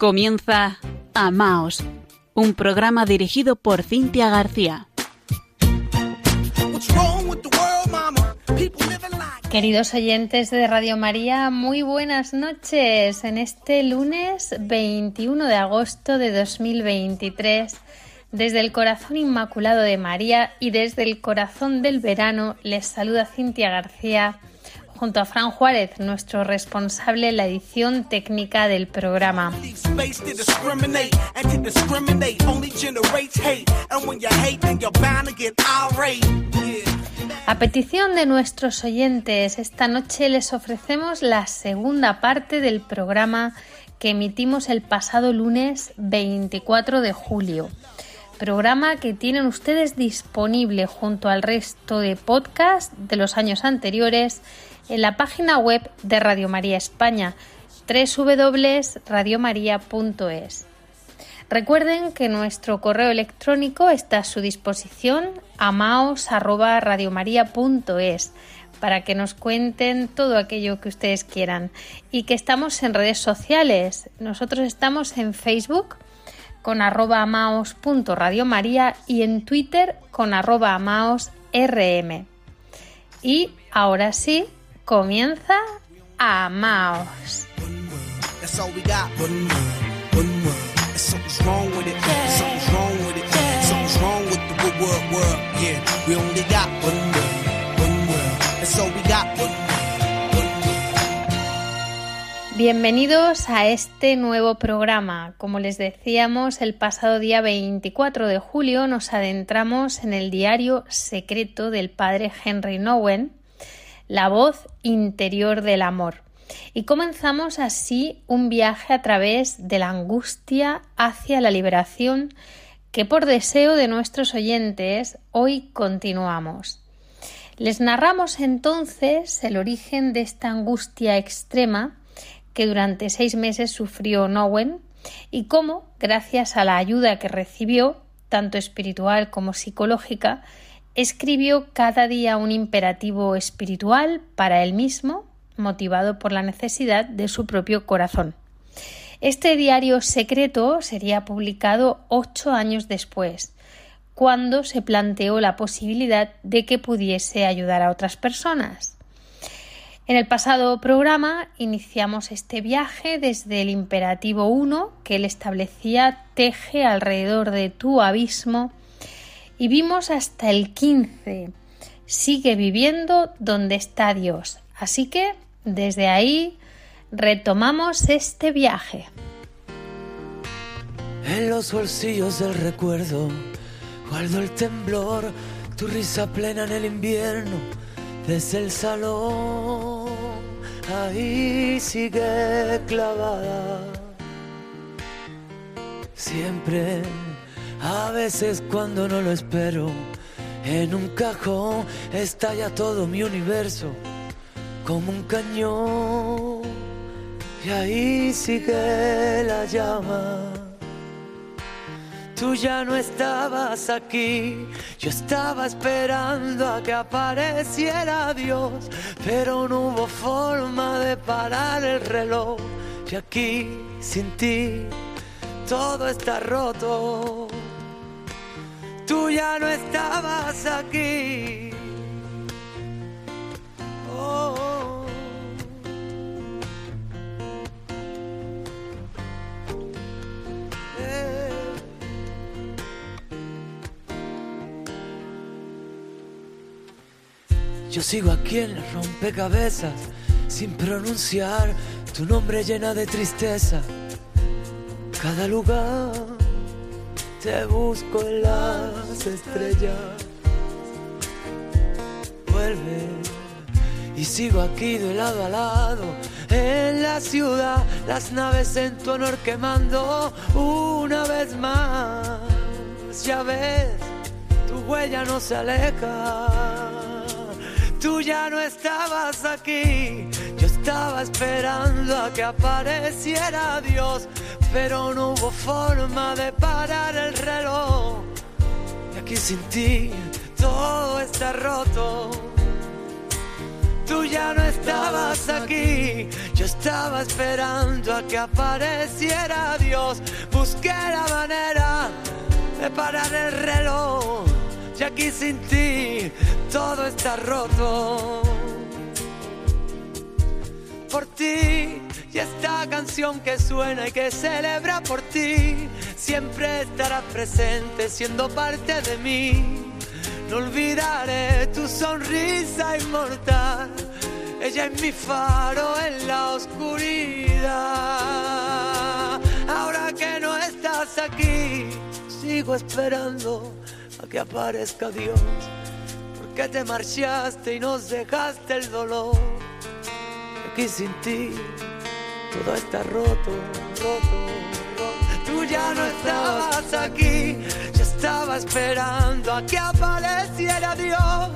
Comienza Amaos, un programa dirigido por Cintia García. Queridos oyentes de Radio María, muy buenas noches. En este lunes 21 de agosto de 2023, desde el corazón inmaculado de María y desde el corazón del verano, les saluda Cintia García junto a Fran Juárez, nuestro responsable en la edición técnica del programa. A petición de nuestros oyentes, esta noche les ofrecemos la segunda parte del programa que emitimos el pasado lunes 24 de julio. Programa que tienen ustedes disponible junto al resto de podcast de los años anteriores en la página web de Radio María España, www.radiomaria.es. Recuerden que nuestro correo electrónico está a su disposición, amaos@radiomaria.es, para que nos cuenten todo aquello que ustedes quieran y que estamos en redes sociales. Nosotros estamos en Facebook con arroba amaos.radiomaria y en Twitter con arroba amaosrm. Y ahora sí, comienza Amaos. Bienvenidos a este nuevo programa. Como les decíamos, el pasado día 24 de julio nos adentramos en el diario secreto del padre Henry Nowen, la voz interior del amor. Y comenzamos así un viaje a través de la angustia hacia la liberación que por deseo de nuestros oyentes hoy continuamos. Les narramos entonces el origen de esta angustia extrema que durante seis meses sufrió Nowen y cómo, gracias a la ayuda que recibió, tanto espiritual como psicológica, escribió cada día un imperativo espiritual para él mismo, motivado por la necesidad de su propio corazón. Este diario secreto sería publicado ocho años después, cuando se planteó la posibilidad de que pudiese ayudar a otras personas. En el pasado programa iniciamos este viaje desde el imperativo 1 que él establecía teje alrededor de tu abismo y vimos hasta el 15. Sigue viviendo donde está Dios. Así que desde ahí retomamos este viaje. En los bolsillos del recuerdo guardo el temblor, tu risa plena en el invierno, desde el salón, ahí sigue clavada. Siempre a veces cuando no lo espero, en un cajón estalla todo mi universo como un cañón. Y ahí sigue la llama. Tú ya no estabas aquí, yo estaba esperando a que apareciera Dios, pero no hubo forma de parar el reloj. Y aquí, sin ti, todo está roto tú ya no estabas aquí. Oh. Eh. Yo sigo aquí en el rompecabezas, sin pronunciar tu nombre llena de tristeza. Cada lugar te busco en las estrellas. Vuelve y sigo aquí de lado a lado. En la ciudad, las naves en tu honor quemando una vez más. Ya ves, tu huella no se aleja. Tú ya no estabas aquí, yo estaba esperando a que apareciera Dios pero no hubo forma de parar el reloj. Y aquí sin ti todo está roto. Tú ya no estabas aquí. Yo estaba esperando a que apareciera Dios. Busqué la manera de parar el reloj. Y aquí sin ti todo está roto. Por ti y esta canción que suena y que celebra por ti siempre estará presente siendo parte de mí. No olvidaré tu sonrisa inmortal. Ella es mi faro en la oscuridad. Ahora que no estás aquí, sigo esperando a que aparezca Dios. Porque te marchaste y nos dejaste el dolor. Aquí sin ti. Todo está roto, roto, roto. Tú ya no estabas aquí. Estaba esperando a que apareciera Dios,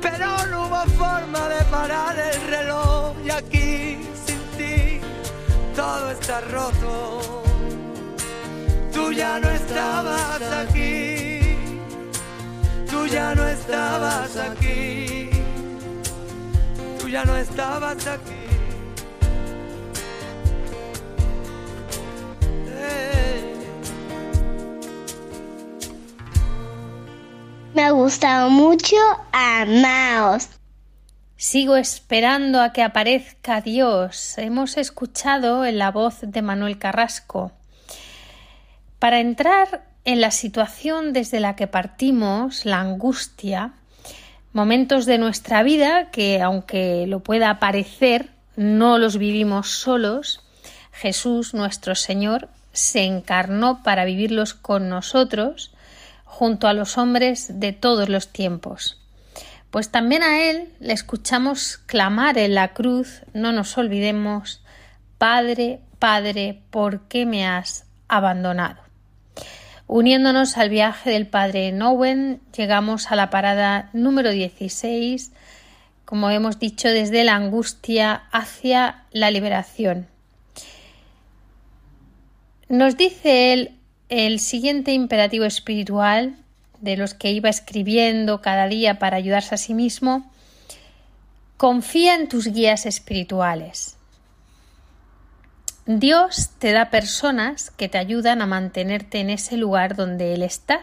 pero no hubo forma de parar el reloj. Y aquí sin ti todo está roto. Tú ya no estabas aquí, tú ya no estabas aquí, ya no estabas aquí. Me ha gustado mucho. Amaos. Sigo esperando a que aparezca Dios. Hemos escuchado en la voz de Manuel Carrasco. Para entrar en la situación desde la que partimos, la angustia, momentos de nuestra vida que, aunque lo pueda parecer, no los vivimos solos, Jesús, nuestro Señor, se encarnó para vivirlos con nosotros junto a los hombres de todos los tiempos. Pues también a Él le escuchamos clamar en la cruz, no nos olvidemos, Padre, Padre, ¿por qué me has abandonado? Uniéndonos al viaje del Padre Nowen, llegamos a la parada número 16, como hemos dicho, desde la angustia hacia la liberación. Nos dice él el siguiente imperativo espiritual de los que iba escribiendo cada día para ayudarse a sí mismo, confía en tus guías espirituales. Dios te da personas que te ayudan a mantenerte en ese lugar donde Él está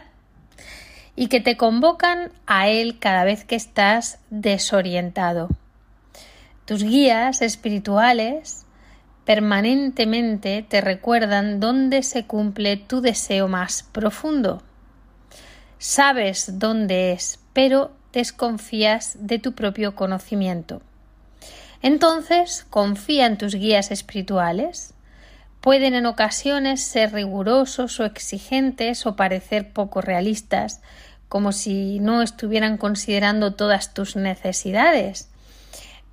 y que te convocan a Él cada vez que estás desorientado. Tus guías espirituales permanentemente te recuerdan dónde se cumple tu deseo más profundo. Sabes dónde es, pero desconfías de tu propio conocimiento. Entonces, confía en tus guías espirituales. Pueden en ocasiones ser rigurosos o exigentes o parecer poco realistas, como si no estuvieran considerando todas tus necesidades.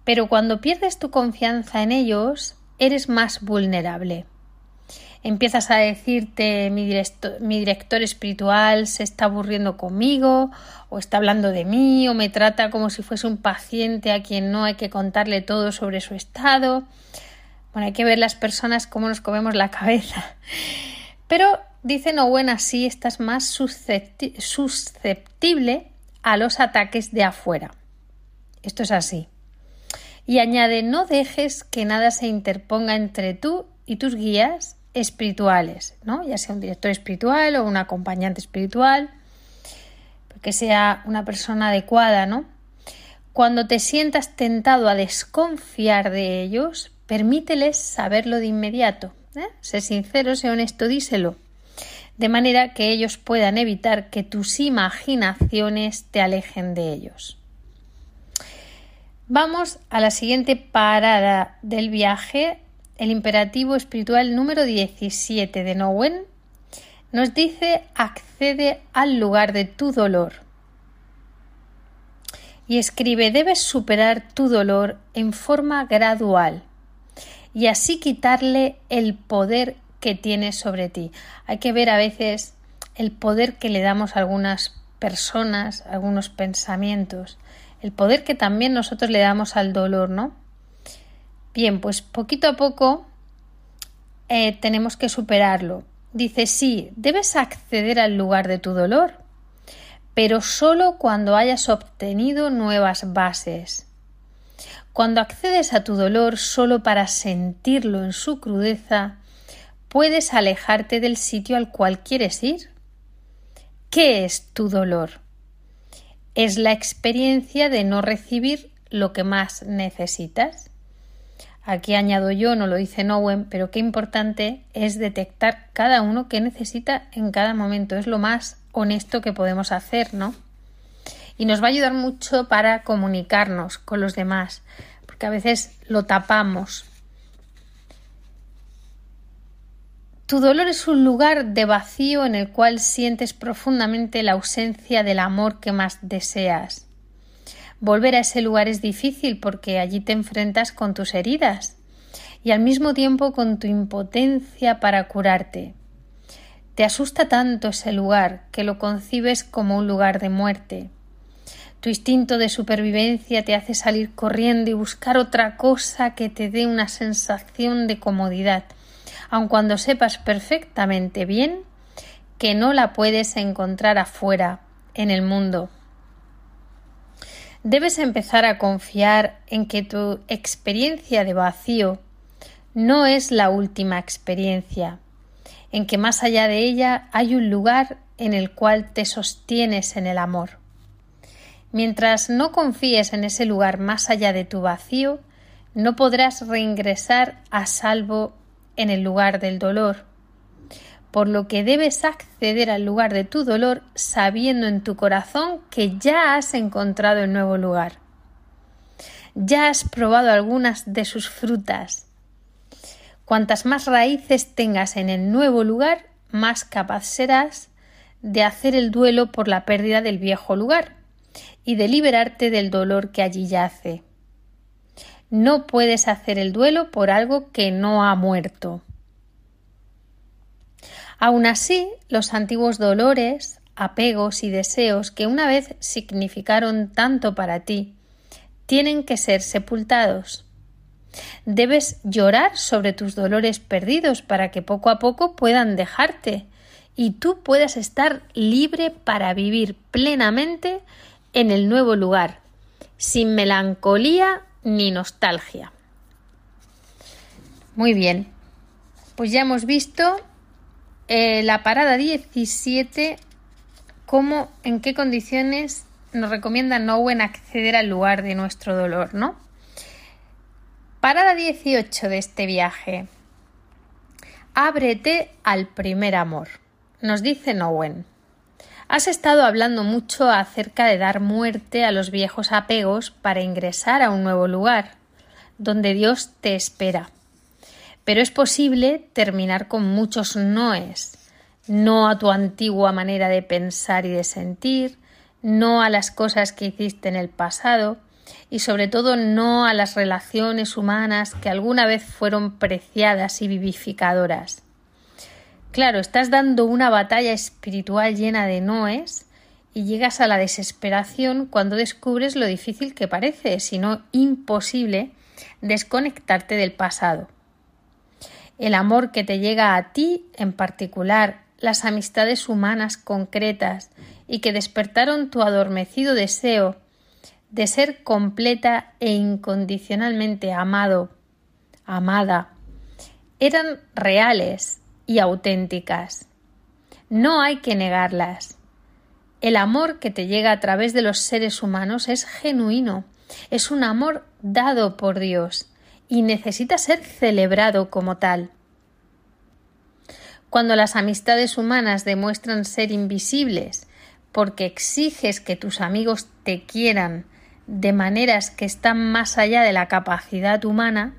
Pero cuando pierdes tu confianza en ellos, eres más vulnerable. Empiezas a decirte mi, director espiritual se está aburriendo conmigo o está hablando de mí o me trata como si fuese un paciente a quien no hay que contarle todo sobre su estado. Bueno, hay que ver las personas cómo nos comemos la cabeza. Pero dice Owen así estás más susceptible a los ataques de afuera. Esto es así. Y añade, no dejes que nada se interponga entre tú y tus guías espirituales, ¿no? Ya sea un director espiritual o un acompañante espiritual, que sea una persona adecuada, ¿no? Cuando te sientas tentado a desconfiar de ellos, permíteles saberlo de inmediato. ¿eh? Sé sincero, sé honesto, díselo. De manera que ellos puedan evitar que tus imaginaciones te alejen de ellos. Vamos a la siguiente parada del viaje, el imperativo espiritual número 17 de Nowen. Nos dice accede al lugar de tu dolor. Y escribe debes superar tu dolor en forma gradual y así quitarle el poder que tiene sobre ti. Hay que ver a veces el poder que le damos a algunas personas, algunos pensamientos el poder que también nosotros le damos al dolor, ¿no? Bien, pues poquito a poco eh, tenemos que superarlo. Dice, sí, debes acceder al lugar de tu dolor, pero solo cuando hayas obtenido nuevas bases. Cuando accedes a tu dolor solo para sentirlo en su crudeza, puedes alejarte del sitio al cual quieres ir. ¿Qué es tu dolor? Es la experiencia de no recibir lo que más necesitas. Aquí añado yo, no lo dice Nowen, pero qué importante es detectar cada uno que necesita en cada momento. Es lo más honesto que podemos hacer, ¿no? Y nos va a ayudar mucho para comunicarnos con los demás, porque a veces lo tapamos. Tu dolor es un lugar de vacío en el cual sientes profundamente la ausencia del amor que más deseas. Volver a ese lugar es difícil porque allí te enfrentas con tus heridas y al mismo tiempo con tu impotencia para curarte. Te asusta tanto ese lugar que lo concibes como un lugar de muerte. Tu instinto de supervivencia te hace salir corriendo y buscar otra cosa que te dé una sensación de comodidad, aun cuando sepas perfectamente bien que no la puedes encontrar afuera, en el mundo. Debes empezar a confiar en que tu experiencia de vacío no es la última experiencia, en que más allá de ella hay un lugar en el cual te sostienes en el amor. Mientras no confíes en ese lugar más allá de tu vacío, no podrás reingresar a salvo en el lugar del dolor por lo que debes acceder al lugar de tu dolor sabiendo en tu corazón que ya has encontrado el nuevo lugar. Ya has probado algunas de sus frutas. Cuantas más raíces tengas en el nuevo lugar, más capaz serás de hacer el duelo por la pérdida del viejo lugar y de liberarte del dolor que allí yace. No puedes hacer el duelo por algo que no ha muerto. Aun así, los antiguos dolores, apegos y deseos que una vez significaron tanto para ti, tienen que ser sepultados. Debes llorar sobre tus dolores perdidos para que poco a poco puedan dejarte y tú puedas estar libre para vivir plenamente en el nuevo lugar, sin melancolía ni nostalgia. Muy bien, pues ya hemos visto eh, la parada 17, cómo, en qué condiciones nos recomienda Nowen acceder al lugar de nuestro dolor, ¿no? Parada 18 de este viaje. Ábrete al primer amor. Nos dice Nowen. Has estado hablando mucho acerca de dar muerte a los viejos apegos para ingresar a un nuevo lugar, donde Dios te espera. Pero es posible terminar con muchos noes. No a tu antigua manera de pensar y de sentir, no a las cosas que hiciste en el pasado y sobre todo no a las relaciones humanas que alguna vez fueron preciadas y vivificadoras. Claro, estás dando una batalla espiritual llena de noes y llegas a la desesperación cuando descubres lo difícil que parece, si no imposible, desconectarte del pasado el amor que te llega a ti en particular, las amistades humanas concretas y que despertaron tu adormecido deseo de ser completa e incondicionalmente amado, amada, eran reales y auténticas. No hay que negarlas. El amor que te llega a través de los seres humanos es genuino, es un amor dado por Dios, y necesita ser celebrado como tal. Cuando las amistades humanas demuestran ser invisibles porque exiges que tus amigos te quieran de maneras que están más allá de la capacidad humana,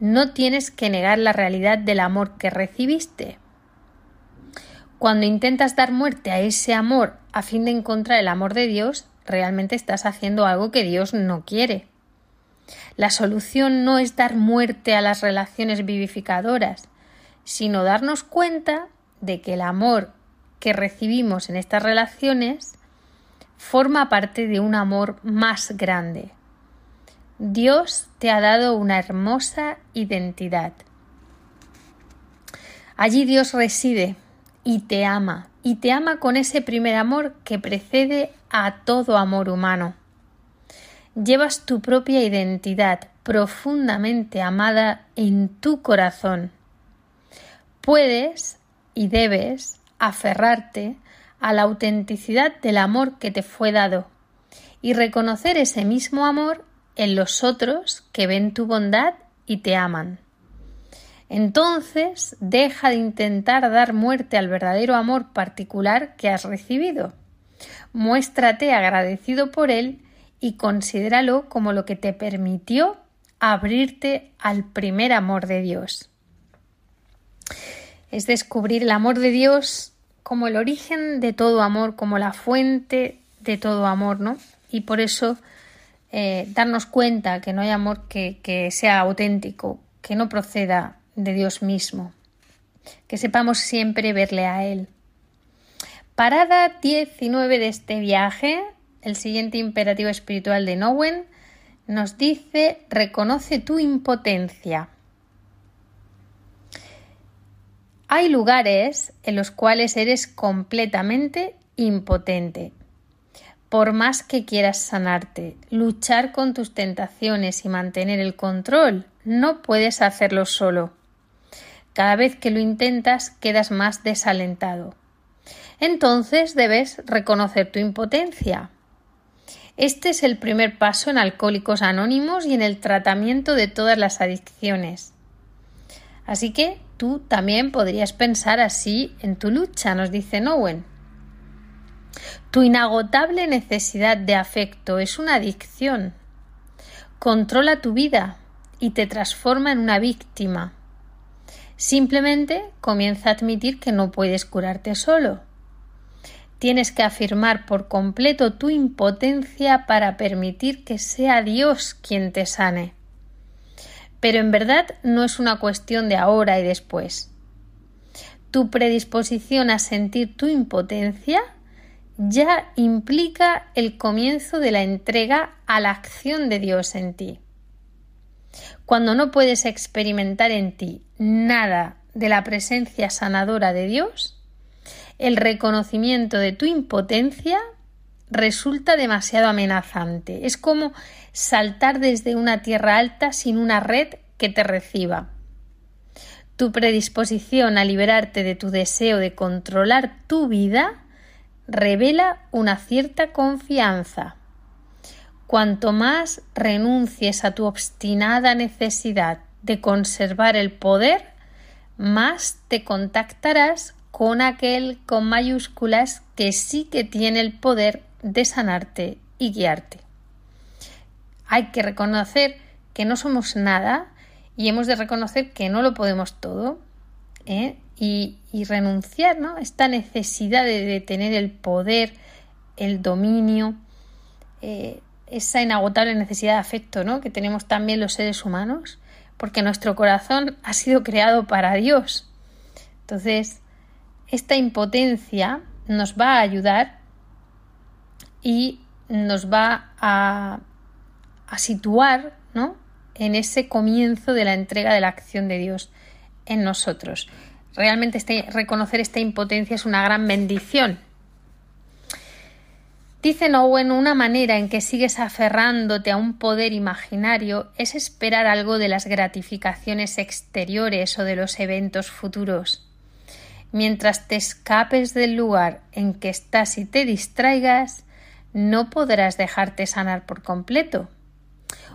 no tienes que negar la realidad del amor que recibiste. Cuando intentas dar muerte a ese amor a fin de encontrar el amor de Dios, realmente estás haciendo algo que Dios no quiere. La solución no es dar muerte a las relaciones vivificadoras, sino darnos cuenta de que el amor que recibimos en estas relaciones forma parte de un amor más grande. Dios te ha dado una hermosa identidad. Allí Dios reside y te ama, y te ama con ese primer amor que precede a todo amor humano. Llevas tu propia identidad profundamente amada en tu corazón. Puedes y debes aferrarte a la autenticidad del amor que te fue dado y reconocer ese mismo amor en los otros que ven tu bondad y te aman. Entonces deja de intentar dar muerte al verdadero amor particular que has recibido. Muéstrate agradecido por él y considéralo como lo que te permitió abrirte al primer amor de Dios. Es descubrir el amor de Dios como el origen de todo amor, como la fuente de todo amor, ¿no? Y por eso eh, darnos cuenta que no hay amor que, que sea auténtico, que no proceda de Dios mismo, que sepamos siempre verle a Él. Parada 19 de este viaje, el siguiente imperativo espiritual de Nowen nos dice reconoce tu impotencia. Hay lugares en los cuales eres completamente impotente. Por más que quieras sanarte, luchar con tus tentaciones y mantener el control, no puedes hacerlo solo. Cada vez que lo intentas quedas más desalentado. Entonces debes reconocer tu impotencia. Este es el primer paso en Alcohólicos Anónimos y en el tratamiento de todas las adicciones. Así que tú también podrías pensar así en tu lucha, nos dice Nowen. Tu inagotable necesidad de afecto es una adicción. Controla tu vida y te transforma en una víctima. Simplemente comienza a admitir que no puedes curarte solo Tienes que afirmar por completo tu impotencia para permitir que sea Dios quien te sane. Pero en verdad no es una cuestión de ahora y después. Tu predisposición a sentir tu impotencia ya implica el comienzo de la entrega a la acción de Dios en ti. Cuando no puedes experimentar en ti nada de la presencia sanadora de Dios, el reconocimiento de tu impotencia resulta demasiado amenazante. Es como saltar desde una tierra alta sin una red que te reciba. Tu predisposición a liberarte de tu deseo de controlar tu vida revela una cierta confianza. Cuanto más renuncies a tu obstinada necesidad de conservar el poder, más te contactarás con aquel con mayúsculas que sí que tiene el poder de sanarte y guiarte. Hay que reconocer que no somos nada y hemos de reconocer que no lo podemos todo ¿eh? y, renunciar a esta necesidad de, tener el poder, el dominio, eh, esa inagotable necesidad de afecto ¿no? que tenemos también los seres humanos, porque nuestro corazón ha sido creado para Dios. Entonces, esta impotencia nos va a ayudar y nos va a, situar en ese comienzo de la entrega de la acción de Dios en nosotros. Realmente este, reconocer esta impotencia es una gran bendición. Dice Owen, una manera en que sigues aferrándote a un poder imaginario es esperar algo de las gratificaciones exteriores o de los eventos futuros. Mientras te escapes del lugar en que estás y te distraigas, no podrás dejarte sanar por completo.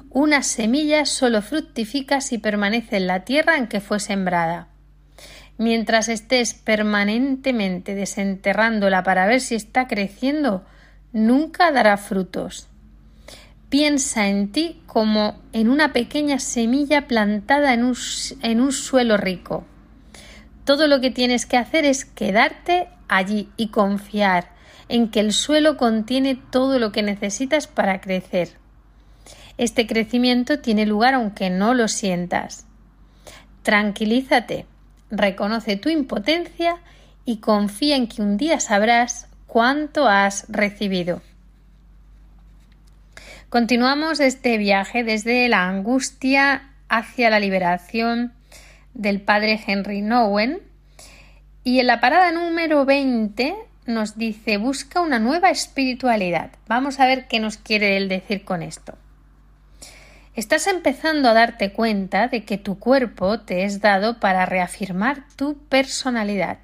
Una semilla solo fructifica si permanece en la tierra en que fue sembrada. Mientras estés permanentemente desenterrándola para ver si está creciendo, nunca dará frutos. Piensa en ti como en una pequeña semilla plantada en un, en un suelo rico. Todo lo que tienes que hacer es quedarte allí y confiar en que el suelo contiene todo lo que necesitas para crecer. Este crecimiento tiene lugar aunque no lo sientas. Tranquilízate, reconoce tu impotencia y confía en que un día sabrás cuánto has recibido. Continuamos este viaje desde la angustia hacia la liberación del padre Henry Nowen. Y en la parada número 20 nos dice busca una nueva espiritualidad. Vamos a ver qué nos quiere él decir con esto. Estás empezando a darte cuenta de que tu cuerpo te es dado para reafirmar tu personalidad.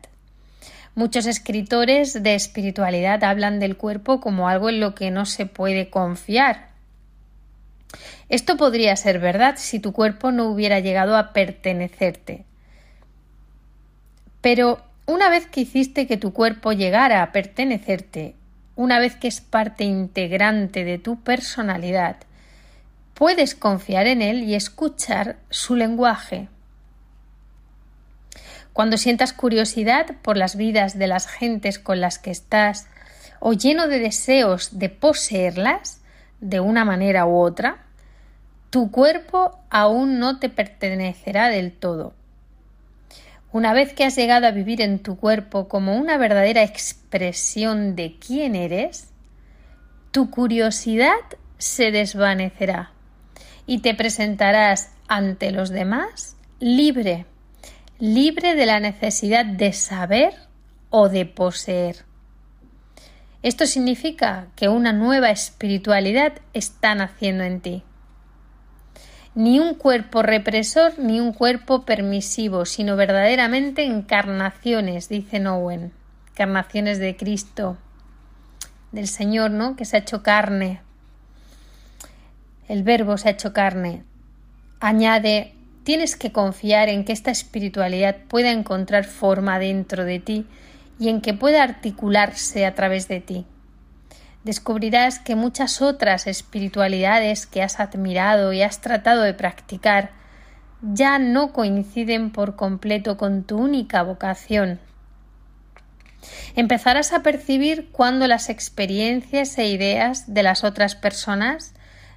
Muchos escritores de espiritualidad hablan del cuerpo como algo en lo que no se puede confiar. Esto podría ser verdad si tu cuerpo no hubiera llegado a pertenecerte. Pero una vez que hiciste que tu cuerpo llegara a pertenecerte, una vez que es parte integrante de tu personalidad, puedes confiar en él y escuchar su lenguaje. Cuando sientas curiosidad por las vidas de las gentes con las que estás o lleno de deseos de poseerlas de una manera u otra, tu cuerpo aún no te pertenecerá del todo. Una vez que has llegado a vivir en tu cuerpo como una verdadera expresión de quién eres, tu curiosidad se desvanecerá y te presentarás ante los demás libre, libre de la necesidad de saber o de poseer. Esto significa que una nueva espiritualidad está naciendo en ti. Ni un cuerpo represor ni un cuerpo permisivo, sino verdaderamente encarnaciones, dice Owen, encarnaciones de Cristo, del Señor, ¿no? Que se ha hecho carne el verbo se ha hecho carne. Añade, tienes que confiar en que esta espiritualidad pueda encontrar forma dentro de ti y en que pueda articularse a través de ti. Descubrirás que muchas otras espiritualidades que has admirado y has tratado de practicar ya no coinciden por completo con tu única vocación. Empezarás a percibir cuando las experiencias e ideas de las otras personas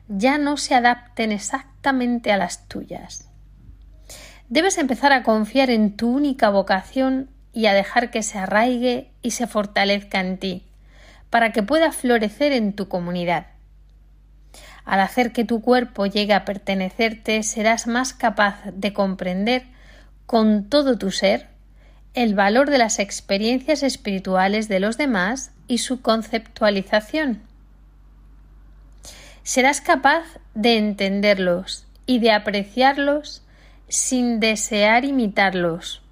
ya no se adapten exactamente a las tuyas. Debes empezar a confiar en tu única vocación y a dejar que se arraigue y se fortalezca en ti, para que pueda florecer en tu comunidad. Al hacer que tu cuerpo llegue a pertenecerte, serás más capaz de comprender con todo tu ser el valor de las experiencias espirituales de los demás y su conceptualización serás capaz de entenderlos y de apreciarlos sin desear imitarlos.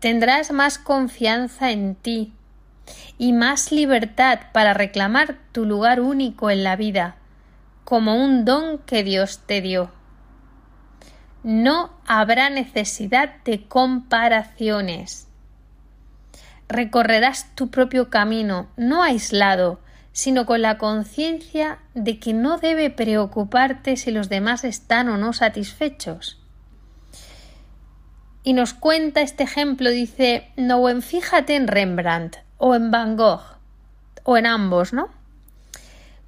Tendrás más confianza en ti y más libertad para reclamar tu lugar único en la vida, como un don que Dios te dio. No habrá necesidad de comparaciones. Recorrerás tu propio camino, no aislado, sino con la conciencia de que no debe preocuparte si los demás están o no satisfechos. Y nos cuenta este ejemplo, dice, no, en fíjate en Rembrandt o en Van Gogh, o en ambos, ¿no?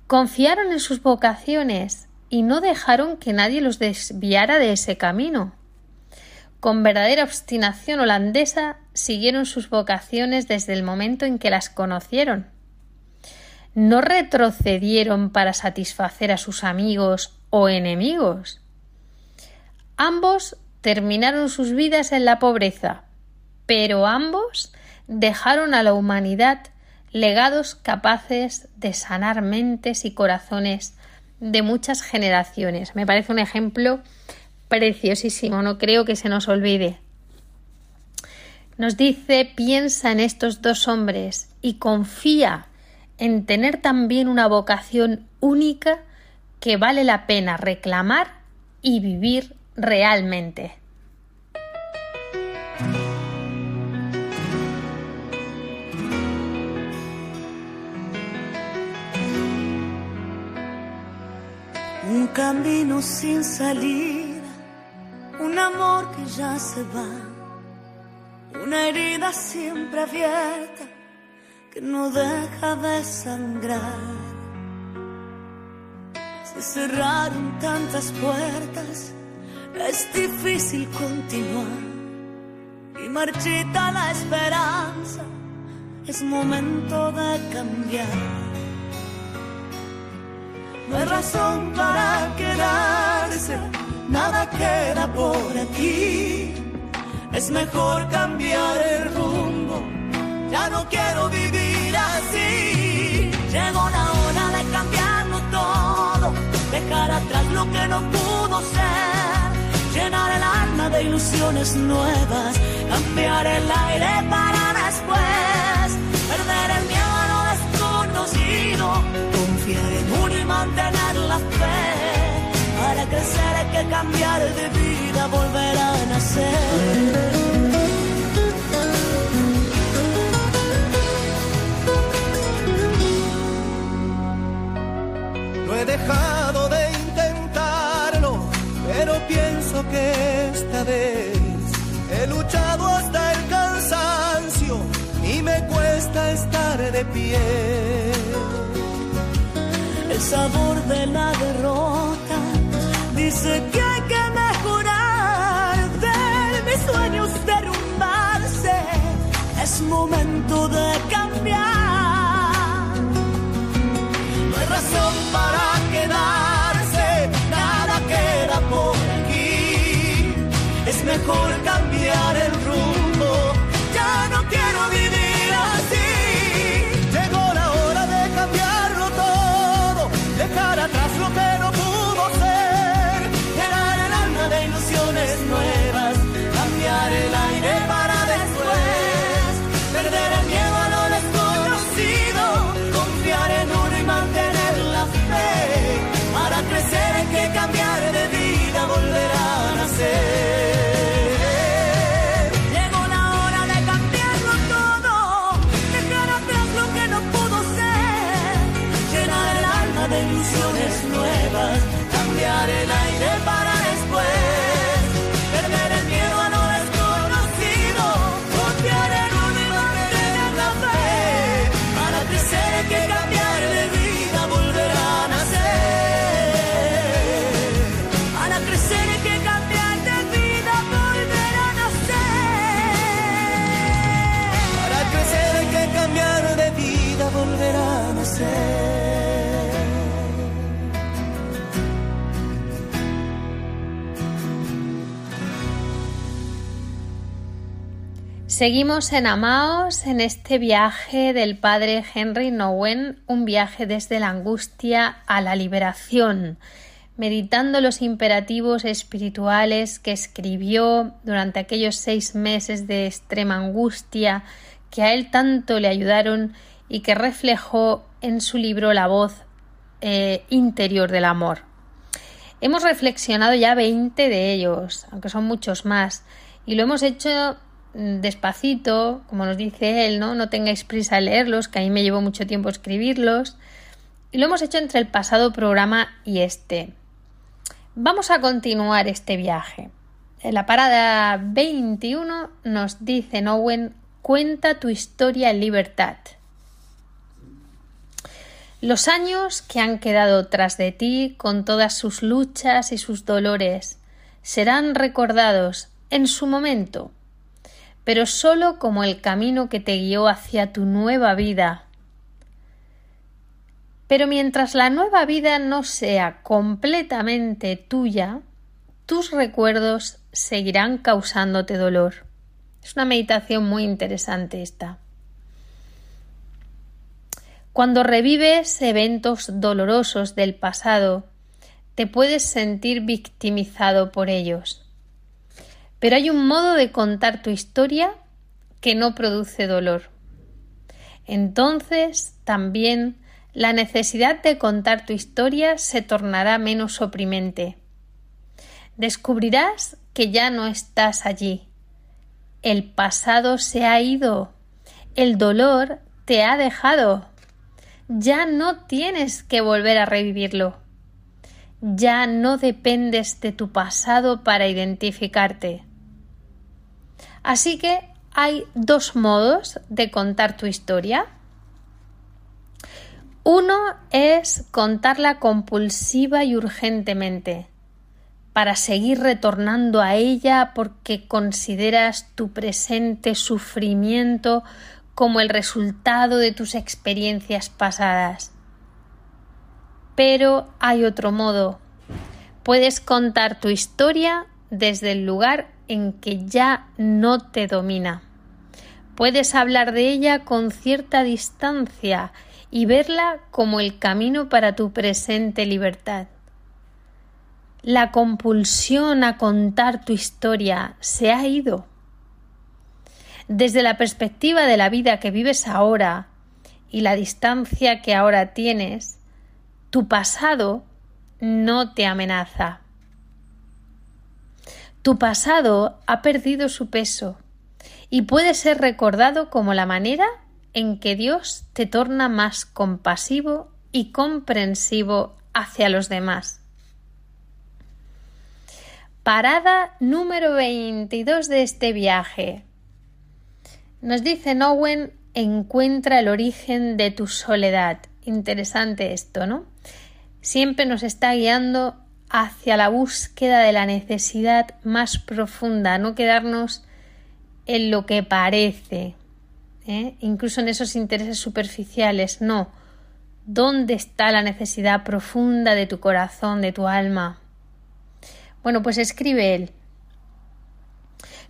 Confiaron en sus vocaciones y no dejaron que nadie los desviara de ese camino. Con verdadera obstinación holandesa siguieron sus vocaciones desde el momento en que las conocieron no retrocedieron para satisfacer a sus amigos o enemigos. Ambos terminaron sus vidas en la pobreza, pero ambos dejaron a la humanidad legados capaces de sanar mentes y corazones de muchas generaciones. Me parece un ejemplo preciosísimo, no creo que se nos olvide. Nos dice, piensa en estos dos hombres y confía en tener también una vocación única que vale la pena reclamar y vivir realmente. Un camino sin salida, un amor que ya se va, una herida siempre abierta que no deja de sangrar. Se cerraron tantas puertas, es difícil continuar y marchita la esperanza, es momento de cambiar. No hay razón para quedarse, nada queda por aquí. Es mejor cambiar el rumbo, ya no quiero vivir Llegó la hora de cambiarlo todo, dejar atrás lo que no pudo ser. Llenar el alma de ilusiones nuevas, cambiar el aire para después, perder el miedo a lo desconocido, confiar en uno y mantener la fe. Para crecer hay que cambiar de vida, volver a nacer. he dejado que esta vez he luchado hasta el cansancio y me cuesta estar de pie. El sabor de la derrota dice que hay que mejorar, ver mis sueños derrumbarse, es momento de cambiar. Seguimos en Amaos en este viaje del padre Henry Nowen, un viaje desde la angustia a la liberación, meditando los imperativos espirituales que escribió durante aquellos seis meses de extrema angustia que a él tanto le ayudaron y que reflejó en su libro La voz eh, interior del amor. Hemos reflexionado ya 20 de ellos, aunque son muchos más, y lo hemos hecho despacito, como nos dice él, ¿no? No tengáis prisa a leerlos, que a mí me llevó mucho tiempo escribirlos. Y lo hemos hecho entre el pasado programa y este. Vamos a continuar este viaje. En la parada 21 nos dice Owen, cuenta tu historia en libertad. Los años que han quedado tras de ti, con todas sus luchas y sus dolores, serán recordados en su momento pero sólo como el camino que te guió hacia tu nueva vida. Pero mientras la nueva vida no sea completamente tuya, tus recuerdos seguirán causándote dolor. Es una meditación muy interesante esta. Cuando revives eventos dolorosos del pasado, te puedes sentir victimizado por ellos. Pero hay un modo de contar tu historia que no produce dolor. Entonces también la necesidad de contar tu historia se tornará menos oprimente. Descubrirás que ya no estás allí. El pasado se ha ido. El dolor te ha dejado. Ya no tienes que volver a revivirlo. Ya no dependes de tu pasado para identificarte. Así que hay dos modos de contar tu historia. Uno es contarla compulsiva y urgentemente, para seguir retornando a ella porque consideras tu presente sufrimiento como el resultado de tus experiencias pasadas. Pero hay otro modo. Puedes contar tu historia desde el lugar en que ya no te domina. Puedes hablar de ella con cierta distancia y verla como el camino para tu presente libertad. la compulsión a contar tu historia se ha ido. Desde la perspectiva de la vida que vives ahora y la distancia que ahora tienes, tu pasado no te amenaza. Tu pasado ha perdido su peso y puede ser recordado como la manera en que Dios te torna más compasivo y comprensivo hacia los demás. Parada número 22 de este viaje. Nos dice Nowen, encuentra el origen de tu soledad. Interesante esto, ¿no? Siempre nos está guiando hacia la búsqueda de la necesidad más profunda, no quedarnos en lo que parece, ¿eh? incluso en esos intereses superficiales, no. ¿Dónde está la necesidad profunda de tu corazón, de tu alma? Bueno, pues escribe él.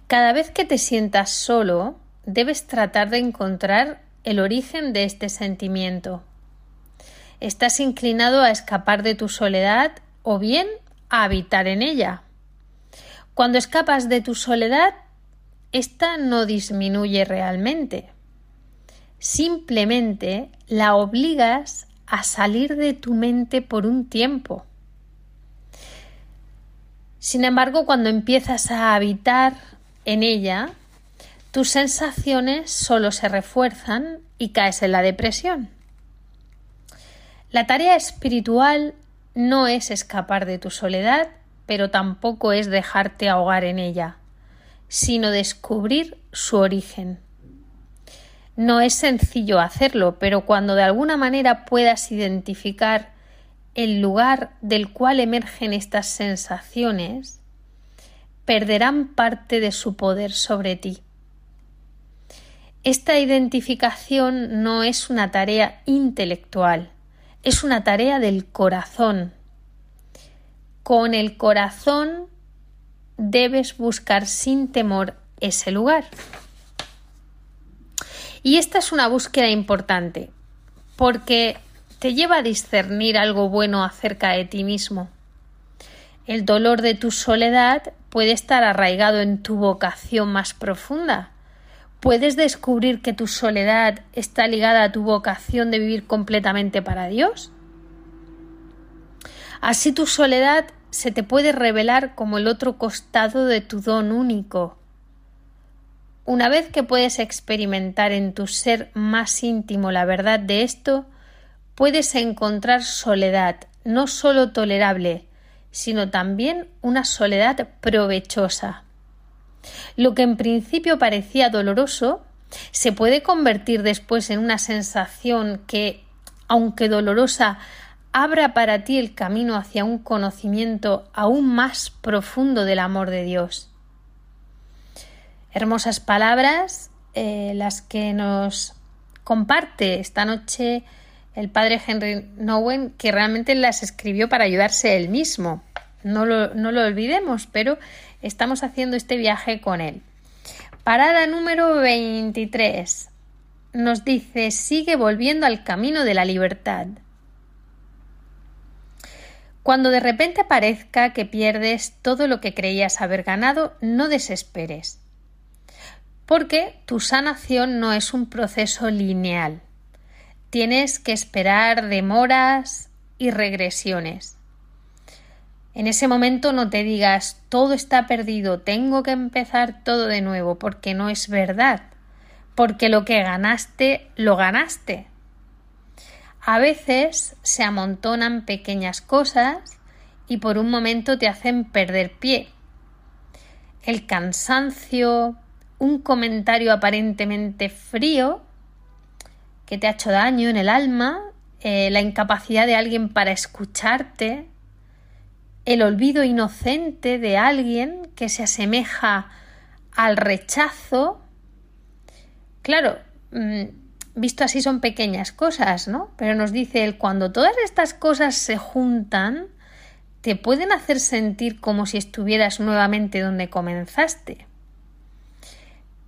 Cada vez que te sientas solo, debes tratar de encontrar el origen de este sentimiento. Estás inclinado a escapar de tu soledad o bien a habitar en ella. Cuando escapas de tu soledad, ésta no disminuye realmente. Simplemente la obligas a salir de tu mente por un tiempo. Sin embargo, cuando empiezas a habitar en ella, tus sensaciones solo se refuerzan y caes en la depresión. La tarea espiritual no es escapar de tu soledad, pero tampoco es dejarte ahogar en ella, sino descubrir su origen. No es sencillo hacerlo, pero cuando de alguna manera puedas identificar el lugar del cual emergen estas sensaciones, perderán parte de su poder sobre ti. Esta identificación no es una tarea intelectual, es una tarea del corazón. Con el corazón debes buscar sin temor ese lugar. Y esta es una búsqueda importante, porque te lleva a discernir algo bueno acerca de ti mismo. El dolor de tu soledad puede estar arraigado en tu vocación más profunda. Puedes descubrir que tu soledad está ligada a tu vocación de vivir completamente para Dios. Así tu soledad se te puede revelar como el otro costado de tu don único. Una vez que puedes experimentar en tu ser más íntimo la verdad de esto, puedes encontrar soledad no solo tolerable, sino también una soledad provechosa. Lo que en principio parecía doloroso se puede convertir después en una sensación que, aunque dolorosa, abra para ti el camino hacia un conocimiento aún más profundo del amor de Dios. Hermosas palabras eh, las que nos comparte esta noche el padre Henry Nowen, que realmente las escribió para ayudarse él mismo. No lo, no lo olvidemos, pero estamos haciendo este viaje con él. Parada número 23. Nos dice, sigue volviendo al camino de la libertad. Cuando de repente parezca que pierdes todo lo que creías haber ganado, no desesperes. Porque tu sanación no es un proceso lineal tienes que esperar demoras y regresiones. En ese momento no te digas todo está perdido, tengo que empezar todo de nuevo, porque no es verdad, porque lo que ganaste, lo ganaste. A veces se amontonan pequeñas cosas y por un momento te hacen perder pie. El cansancio, un comentario aparentemente frío, que te ha hecho daño en el alma, eh, la incapacidad de alguien para escucharte, el olvido inocente de alguien que se asemeja al rechazo. Claro, mm, visto así son pequeñas cosas, ¿no? Pero nos dice él, cuando todas estas cosas se juntan, te pueden hacer sentir como si estuvieras nuevamente donde comenzaste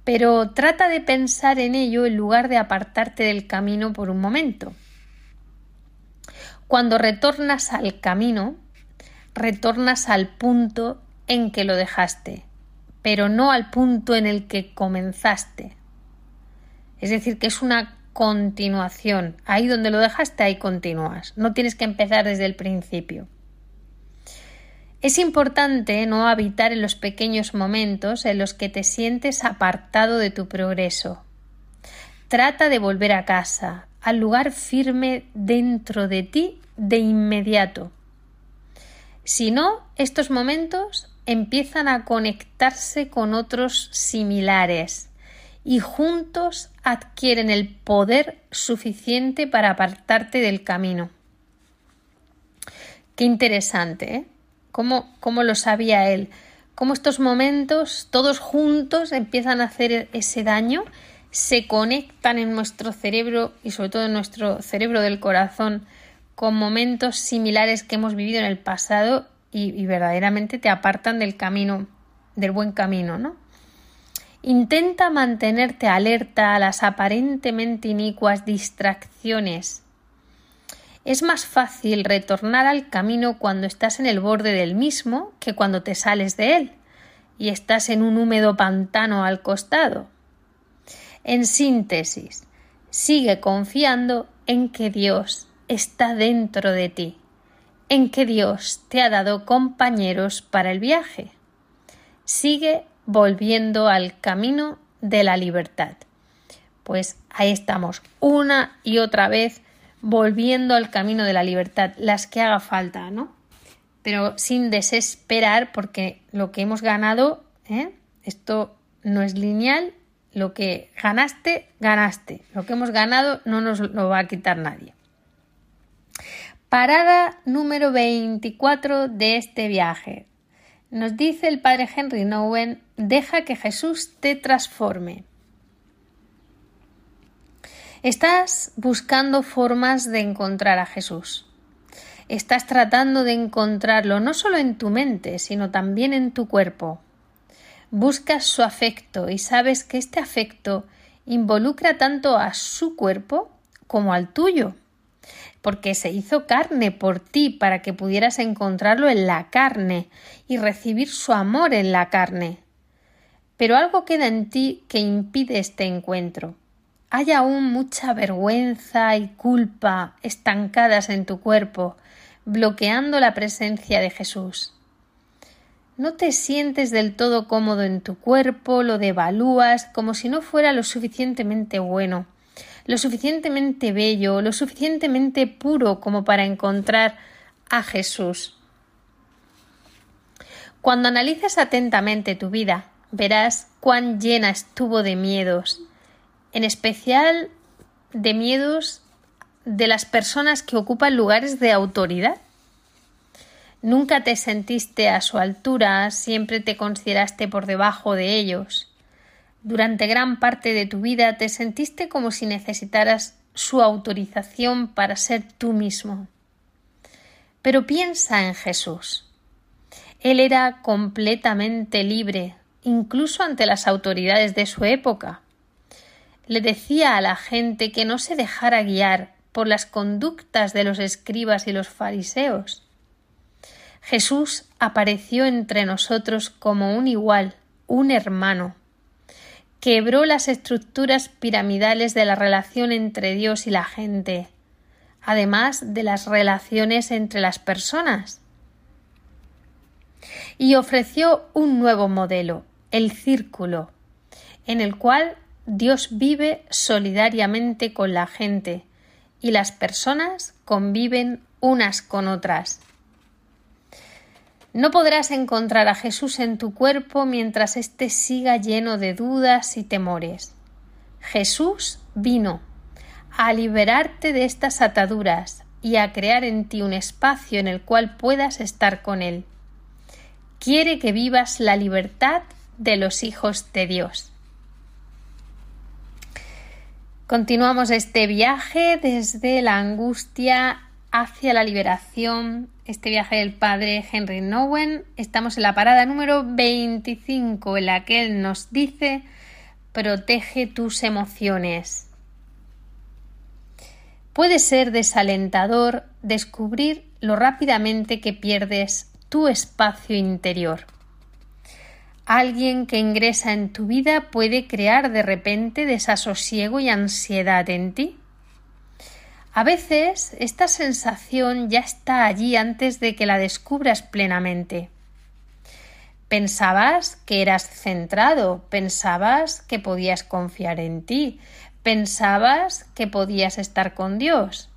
pero trata de pensar en ello en lugar de apartarte del camino por un momento. Cuando retornas al camino, retornas al punto en que lo dejaste, pero no al punto en el que comenzaste. Es decir, que es una continuación. Ahí donde lo dejaste, ahí continúas. No tienes que empezar desde el principio. Es importante no habitar en los pequeños momentos en los que te sientes apartado de tu progreso. Trata de volver a casa, al lugar firme dentro de ti de inmediato. Si no, estos momentos empiezan a conectarse con otros similares y juntos adquieren el poder suficiente para apartarte del camino. Qué interesante, ¿eh? ¿Cómo, ¿Cómo, lo sabía él? Cómo estos momentos, todos juntos, empiezan a hacer ese daño, se conectan en nuestro cerebro y sobre todo en nuestro cerebro del corazón con momentos similares que hemos vivido en el pasado y, y verdaderamente te apartan del camino, del buen camino, ¿no? Intenta mantenerte alerta a las aparentemente inicuas distracciones. Es más fácil retornar al camino cuando estás en el borde del mismo que cuando te sales de él y estás en un húmedo pantano al costado. En síntesis, sigue confiando en que Dios está dentro de ti, en que Dios te ha dado compañeros para el viaje. Sigue volviendo al camino de la libertad. Pues ahí estamos, una y otra vez volviendo al camino de la libertad, las que haga falta, ¿no? Pero sin desesperar, porque lo que hemos ganado, ¿eh? esto no es lineal, lo que ganaste, ganaste. Lo que hemos ganado no nos lo va a quitar nadie. Parada número 24 de este viaje. Nos dice el padre Henry Nowen, deja que Jesús te transforme. Estás buscando formas de encontrar a Jesús. Estás tratando de encontrarlo no solo en tu mente, sino también en tu cuerpo. Buscas su afecto y sabes que este afecto involucra tanto a su cuerpo como al tuyo porque se hizo carne por ti para que pudieras encontrarlo en la carne y recibir su amor en la carne. Pero algo queda en ti que impide este encuentro. Hay aún mucha vergüenza y culpa estancadas en tu cuerpo, bloqueando la presencia de Jesús. No te sientes del todo cómodo en tu cuerpo, lo devalúas como si no fuera lo suficientemente bueno lo suficientemente bello, lo suficientemente puro como para encontrar a Jesús. Cuando analices atentamente tu vida, verás cuán llena estuvo de miedos, en especial de miedos de las personas que ocupan lugares de autoridad. Nunca te sentiste a su altura, siempre te consideraste por debajo de ellos. Durante gran parte de tu vida te sentiste como si necesitaras su autorización para ser tú mismo. Pero piensa en Jesús. Él era completamente libre, incluso ante las autoridades de su época. Le decía a la gente que no se dejara guiar por las conductas de los escribas y los fariseos. Jesús apareció entre nosotros como un igual, un hermano quebró las estructuras piramidales de la relación entre Dios y la gente, además de las relaciones entre las personas. Y ofreció un nuevo modelo, el círculo, en el cual Dios vive solidariamente con la gente y las personas conviven unas con otras. No podrás encontrar a Jesús en tu cuerpo mientras éste siga lleno de dudas y temores. Jesús vino a liberarte de estas ataduras y a crear en ti un espacio en el cual puedas estar con Él. Quiere que vivas la libertad de los hijos de Dios. Continuamos este viaje desde la angustia hacia la liberación, este viaje del padre Henry Nowen. Estamos en la parada número 25 en la que él nos dice protege tus emociones. Puede ser desalentador descubrir lo rápidamente que pierdes tu espacio interior. Alguien que ingresa en tu vida puede crear de repente desasosiego y ansiedad en ti. A veces esta sensación ya está allí antes de que la descubras plenamente. Pensabas que eras centrado, pensabas que podías confiar en ti, pensabas que podías estar con Dios.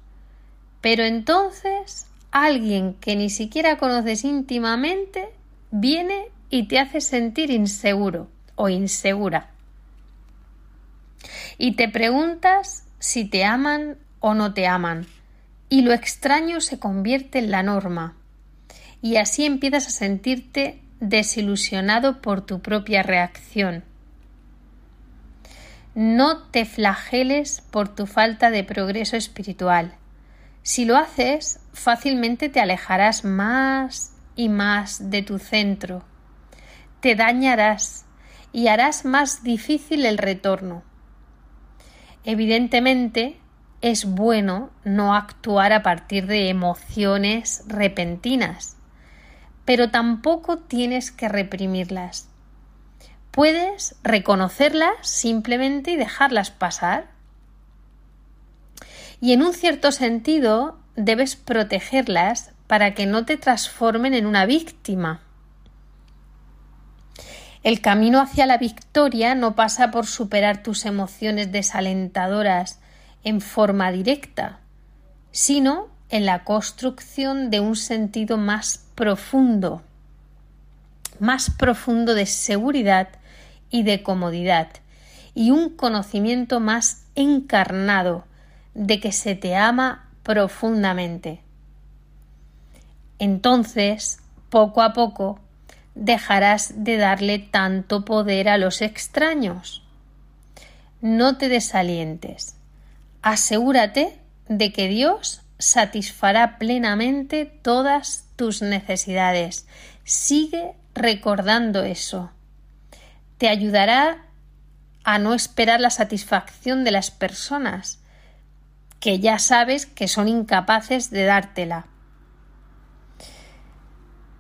Pero entonces alguien que ni siquiera conoces íntimamente viene y te hace sentir inseguro o insegura. Y te preguntas si te aman o no te aman. Y lo extraño se convierte en la norma. Y así empiezas a sentirte desilusionado por tu propia reacción. No te flageles por tu falta de progreso espiritual. Si lo haces, fácilmente te alejarás más y más de tu centro, te dañarás y harás más difícil el retorno. Evidentemente, es bueno no actuar a partir de emociones repentinas, pero tampoco tienes que reprimirlas. Puedes reconocerlas simplemente y dejarlas pasar. Y en un cierto sentido debes protegerlas para que no te transformen en una víctima. El camino hacia la victoria no pasa por superar tus emociones desalentadoras en forma directa, sino en la construcción de un sentido más profundo, más profundo de seguridad y de comodidad, y un conocimiento más encarnado de que se te ama profundamente. Entonces, poco a poco, dejarás de darle tanto poder a los extraños. No te desalientes. Asegúrate de que Dios satisfará plenamente todas tus necesidades. Sigue recordando eso. Te ayudará a no esperar la satisfacción de las personas, que ya sabes que son incapaces de dártela.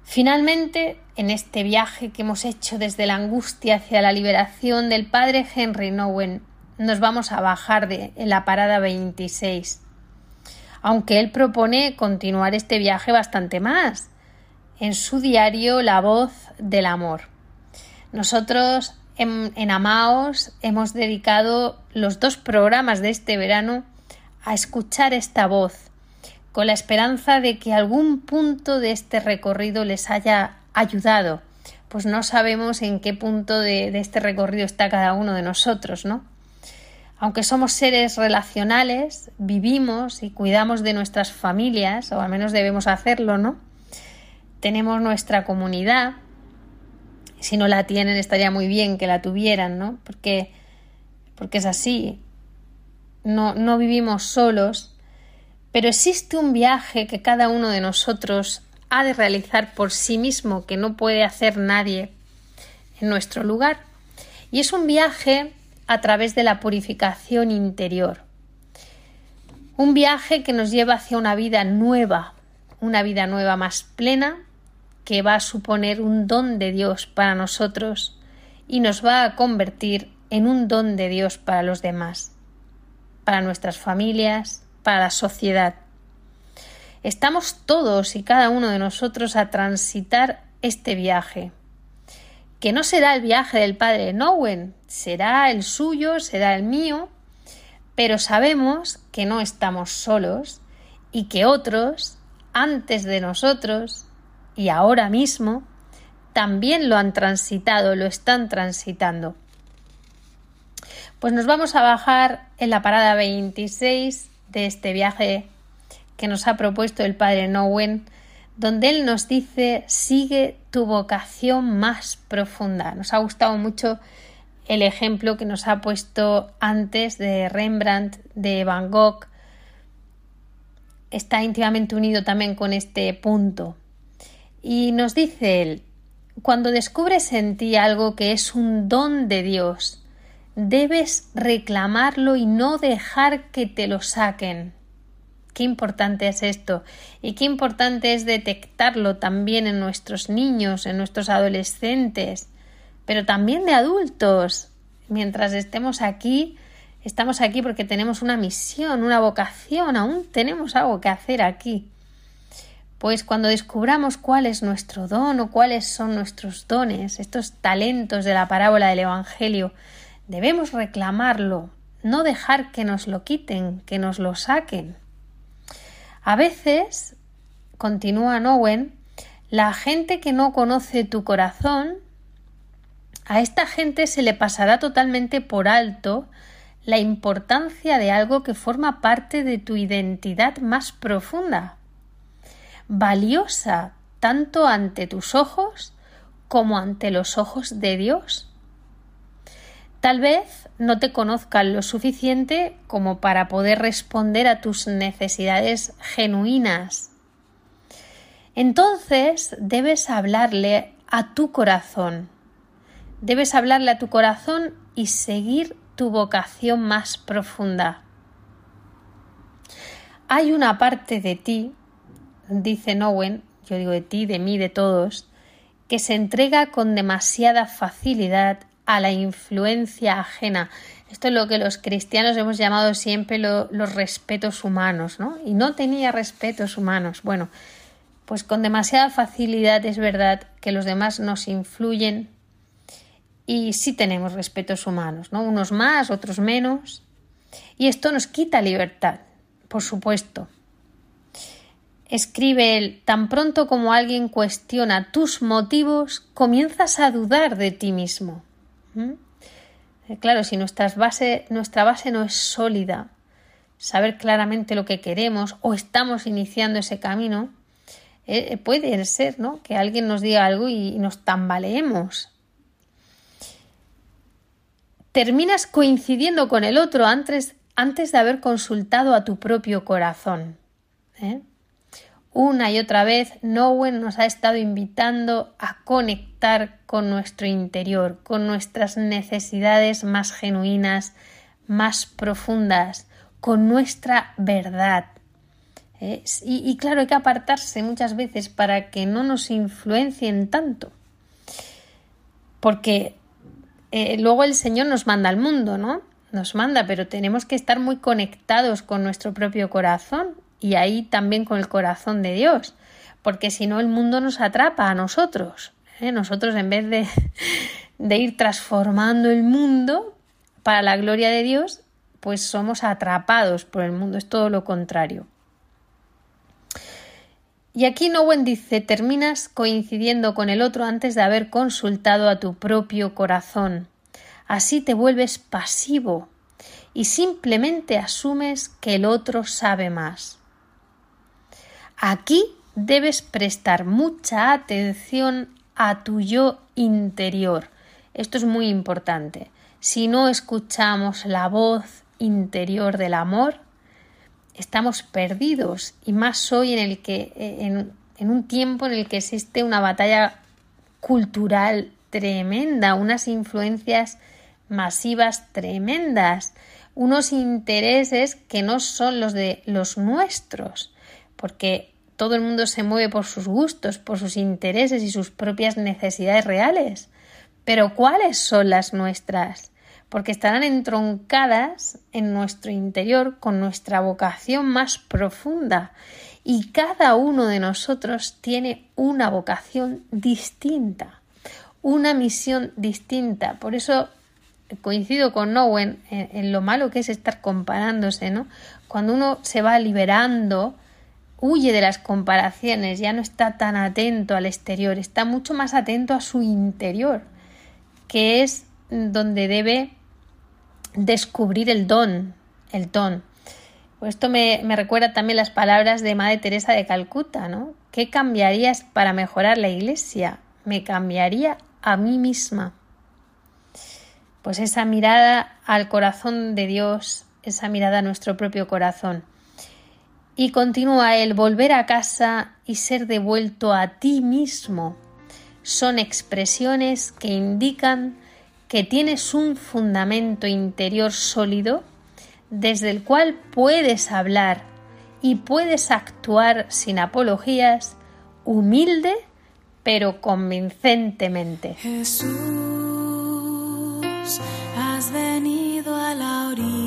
Finalmente, en este viaje que hemos hecho desde la angustia hacia la liberación del padre Henry Nowen, nos vamos a bajar de en la parada 26. Aunque él propone continuar este viaje bastante más en su diario La voz del amor. Nosotros en, Amaos hemos dedicado los dos programas de este verano a escuchar esta voz con la esperanza de que algún punto de este recorrido les haya ayudado, pues no sabemos en qué punto de este recorrido está cada uno de nosotros, ¿no? Aunque somos seres relacionales, vivimos y cuidamos de nuestras familias, o al menos debemos hacerlo, ¿no? Tenemos nuestra comunidad. Si no la tienen, estaría muy bien que la tuvieran, ¿no? Porque, porque es así. No, no vivimos solos pero existe un viaje que cada uno de nosotros ha de realizar por sí mismo, que no puede hacer nadie en nuestro lugar. Y es un viaje a través de la purificación interior. Un viaje que nos lleva hacia una vida nueva, una vida nueva más plena, que va a suponer un don de Dios para nosotros y nos va a convertir en un don de Dios para los demás, para nuestras familias, para la sociedad. Estamos todos y cada uno de nosotros a transitar este viaje, que no será el viaje del padre Nowen, será el suyo, será el mío, pero sabemos que no estamos solos y que otros, antes de nosotros y ahora mismo, también lo han transitado, lo están transitando. Pues nos vamos a bajar en la parada 26 de este viaje que nos ha propuesto el padre Nowen, donde él nos dice sigue tu vocación más profunda. Nos ha gustado mucho el ejemplo que nos ha puesto antes de Rembrandt, de Van Gogh. Está íntimamente unido también con este punto. Y nos dice él, cuando descubres en ti algo que es un don de Dios, debes reclamarlo y no dejar que te lo saquen, Qué importante es esto y qué importante es detectarlo también en nuestros niños, en nuestros adolescentes, pero también de adultos. Mientras estemos aquí, estamos aquí porque tenemos una misión, una vocación, aún tenemos algo que hacer aquí. Pues cuando descubramos cuál es nuestro don o cuáles son nuestros dones, estos talentos de la parábola del Evangelio, debemos reclamarlo, no dejar que nos lo quiten, que nos lo saquen. A veces, continúa Nowen, la gente que no conoce tu corazón, a esta gente se le pasará totalmente por alto la importancia de algo que forma parte de tu identidad más profunda, valiosa tanto ante tus ojos como ante los ojos de Dios. Tal vez no te conozcan lo suficiente como para poder responder a tus necesidades genuinas. Entonces debes hablarle a tu corazón. Debes hablarle a tu corazón y seguir tu vocación más profunda. Hay una parte de ti, dice Nowen, yo digo de ti, de mí, de todos, que se entrega con demasiada facilidad a la influencia ajena. Esto es lo que los cristianos hemos llamado siempre los respetos humanos, ¿no? Y no tenía respetos humanos. Bueno, pues con demasiada facilidad es verdad que los demás nos influyen y sí tenemos respetos humanos, ¿no? Unos más, otros menos. Y esto nos quita libertad, por supuesto. Escribe él, tan pronto como alguien cuestiona tus motivos, comienzas a dudar de ti mismo. Eh, claro, si nuestra base, nuestra base no es sólida, saber claramente lo que queremos o estamos iniciando ese camino, eh, eh, puede ser ¿no? que alguien nos diga algo y nos tambaleemos. Terminas coincidiendo con el otro antes, antes de haber consultado a tu propio corazón. Una y otra vez, Nowen nos ha estado invitando a conectar con nuestro interior, con nuestras necesidades más genuinas, más profundas, con nuestra verdad. ¿eh? Y, claro, hay que apartarse muchas veces para que no nos influencien tanto. Porque eh, luego el Señor nos manda al mundo, ¿no? Nos manda, pero tenemos que estar muy conectados con nuestro propio corazón y ahí también con el corazón de Dios, porque si no el mundo nos atrapa a nosotros. ¿eh? Nosotros en vez de, de ir transformando el mundo para la gloria de Dios, pues somos atrapados por el mundo, es todo lo contrario. Y aquí Nowen dice, terminas coincidiendo con el otro antes de haber consultado a tu propio corazón. Así te vuelves pasivo y simplemente asumes que el otro sabe más. Aquí debes prestar mucha atención a tu yo interior. Esto es muy importante. Si no escuchamos la voz interior del amor, estamos perdidos y más hoy en el que en, en un tiempo en el que existe una batalla cultural tremenda, unas influencias masivas tremendas, unos intereses que no son los de los nuestros porque todo el mundo se mueve por sus gustos, por sus intereses y sus propias necesidades reales. Pero ¿cuáles son las nuestras? Porque estarán entroncadas en nuestro interior con nuestra vocación más profunda. Y cada uno de nosotros tiene una vocación distinta, una misión distinta. Por eso coincido con Nowen en, en lo malo que es estar comparándose, ¿no? Cuando uno se va liberando huye de las comparaciones, ya no está tan atento al exterior, está mucho más atento a su interior, que es donde debe descubrir el don, el don. Pues esto me, me, recuerda también las palabras de Madre Teresa de Calcuta, ¿no? ¿Qué cambiarías para mejorar la iglesia? Me cambiaría a mí misma. Pues esa mirada al corazón de Dios, esa mirada a nuestro propio corazón. Y continúa el volver a casa y ser devuelto a ti mismo. Son expresiones que indican que tienes un fundamento interior sólido desde el cual puedes hablar y puedes actuar sin apologías, humilde pero convincentemente. Jesús, has venido a la orilla,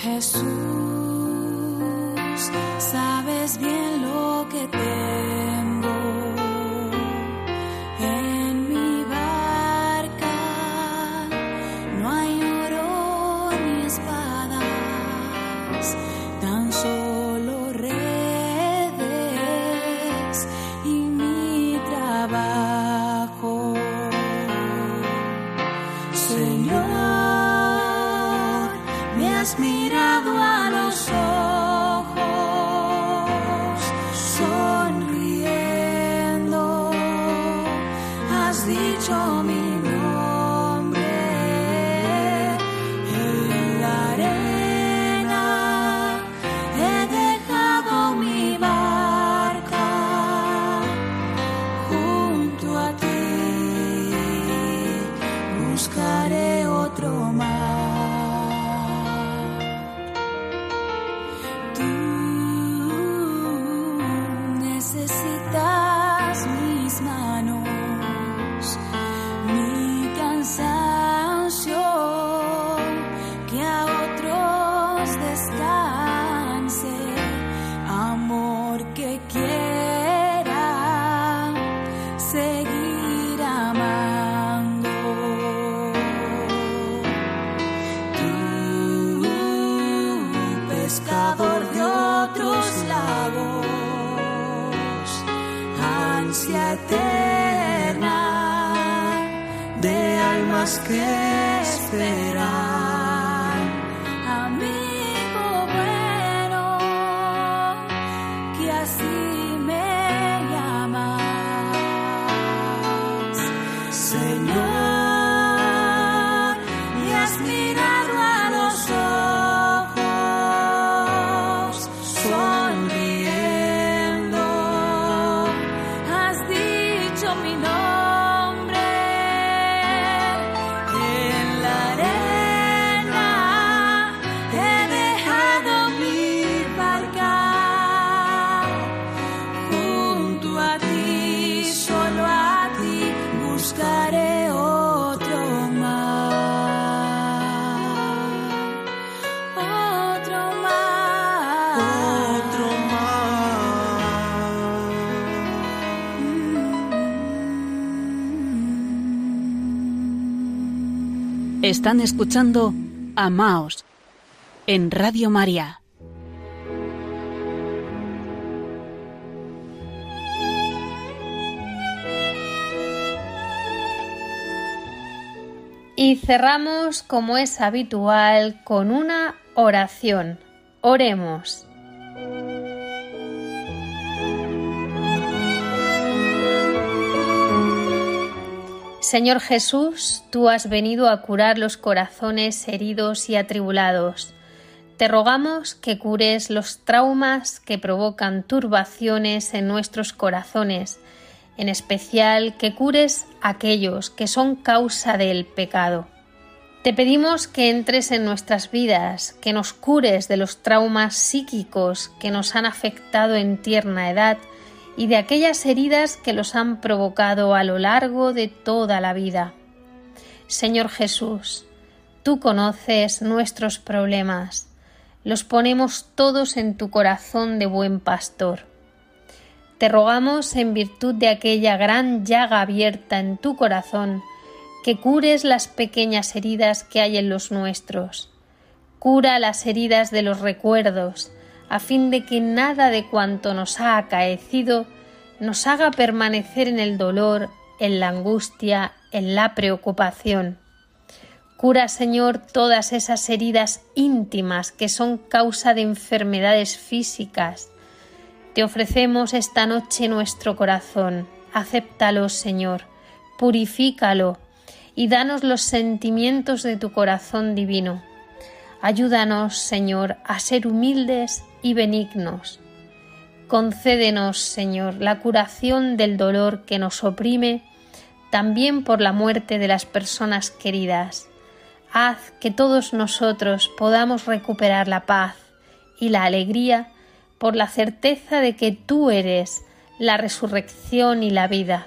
Jesús, sabes bien lo que tengo que Están escuchando Amaos en Radio María. Y cerramos, como es habitual, con una oración. Oremos. Señor Jesús, tú has venido a curar los corazones heridos y atribulados. Te rogamos que cures los traumas que provocan turbaciones en nuestros corazones, en especial que cures aquellos que son causa del pecado. Te pedimos que entres en nuestras vidas, que nos cures de los traumas psíquicos que nos han afectado en tierna edad y de aquellas heridas que los han provocado a lo largo de toda la vida. Señor Jesús, tú conoces nuestros problemas, los ponemos todos en tu corazón de buen pastor. Te rogamos en virtud de aquella gran llaga abierta en tu corazón, que cures las pequeñas heridas que hay en los nuestros. Cura las heridas de los recuerdos, a fin de que nada de cuanto nos ha acaecido nos haga permanecer en el dolor, en la angustia, en la preocupación. Cura, Señor, todas esas heridas íntimas que son causa de enfermedades físicas. Te ofrecemos esta noche nuestro corazón. Acéptalo, Señor, purifícalo y danos los sentimientos de tu corazón divino. Ayúdanos, Señor, a ser humildes y benignos. Concédenos, Señor, la curación del dolor que nos oprime, también por la muerte de las personas queridas. Haz que todos nosotros podamos recuperar la paz y la alegría por la certeza de que tú eres la resurrección y la vida.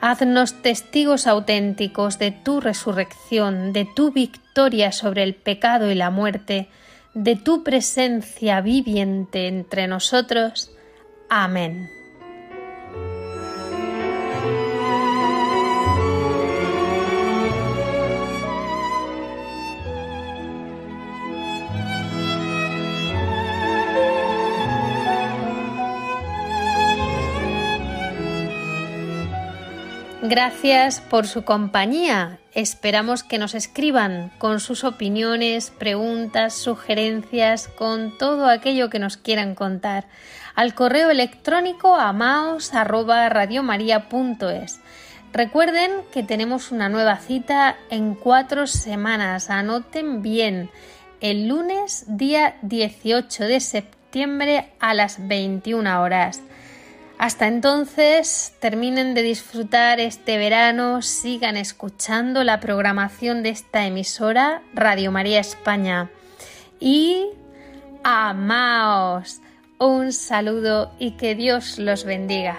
Haznos testigos auténticos de tu resurrección, de tu victoria sobre el pecado y la muerte, de tu presencia viviente entre nosotros. Amén. Gracias por su compañía. Esperamos que nos escriban con sus opiniones, preguntas, sugerencias, con todo aquello que nos quieran contar al correo electrónico amaos@radiomaria.es. Recuerden que tenemos una nueva cita en cuatro semanas. Anoten bien. El lunes, día 18 de septiembre a las 21 horas. Hasta entonces, terminen de disfrutar este verano, sigan escuchando la programación de esta emisora, Radio María España. Y amaos. Un saludo y que Dios los bendiga.